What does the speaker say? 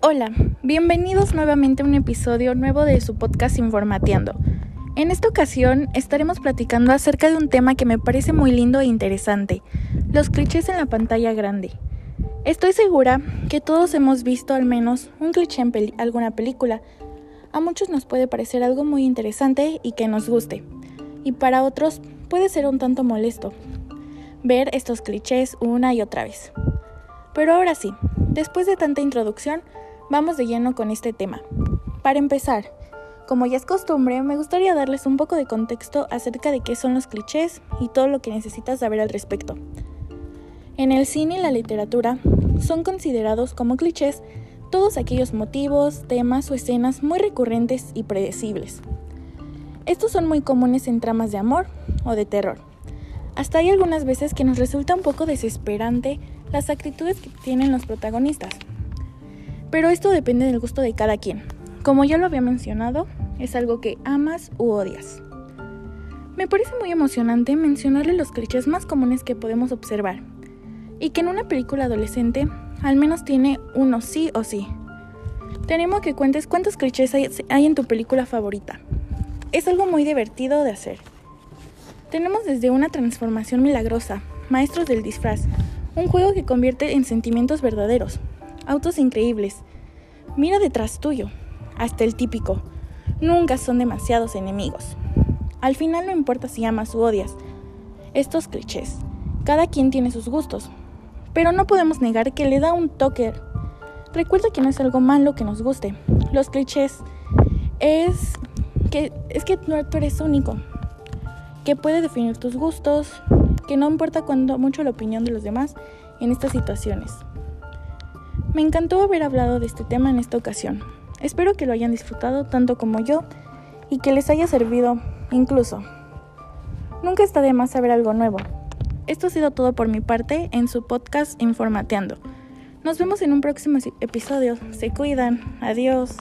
Hola, bienvenidos nuevamente a un episodio nuevo de su podcast Informateando. En esta ocasión estaremos platicando acerca de un tema que me parece muy lindo e interesante, los clichés en la pantalla grande. Estoy segura que todos hemos visto al menos un cliché en alguna película. A muchos nos puede parecer algo muy interesante y que nos guste, y para otros puede ser un tanto molesto ver estos clichés una y otra vez. Pero ahora sí, después de tanta introducción, Vamos de lleno con este tema. Para empezar, como ya es costumbre, me gustaría darles un poco de contexto acerca de qué son los clichés y todo lo que necesitas saber al respecto. En el cine y la literatura son considerados como clichés todos aquellos motivos, temas o escenas muy recurrentes y predecibles. Estos son muy comunes en tramas de amor o de terror. Hasta hay algunas veces que nos resulta un poco desesperante las actitudes que tienen los protagonistas. Pero esto depende del gusto de cada quien. Como ya lo había mencionado, es algo que amas u odias. Me parece muy emocionante mencionarle los clichés más comunes que podemos observar, y que en una película adolescente al menos tiene uno sí o sí. Tenemos que cuentes cuántos clichés hay en tu película favorita. Es algo muy divertido de hacer. Tenemos desde una transformación milagrosa, maestros del disfraz, un juego que convierte en sentimientos verdaderos, autos increíbles. Mira detrás tuyo, hasta el típico. Nunca son demasiados enemigos. Al final no importa si amas u odias. Estos clichés. Cada quien tiene sus gustos. Pero no podemos negar que le da un toque. Recuerda que no es algo malo que nos guste. Los clichés es que es que tú eres único. Que puede definir tus gustos, que no importa cuando mucho la opinión de los demás en estas situaciones. Me encantó haber hablado de este tema en esta ocasión. Espero que lo hayan disfrutado tanto como yo y que les haya servido incluso. Nunca está de más saber algo nuevo. Esto ha sido todo por mi parte en su podcast Informateando. Nos vemos en un próximo episodio. Se cuidan. Adiós.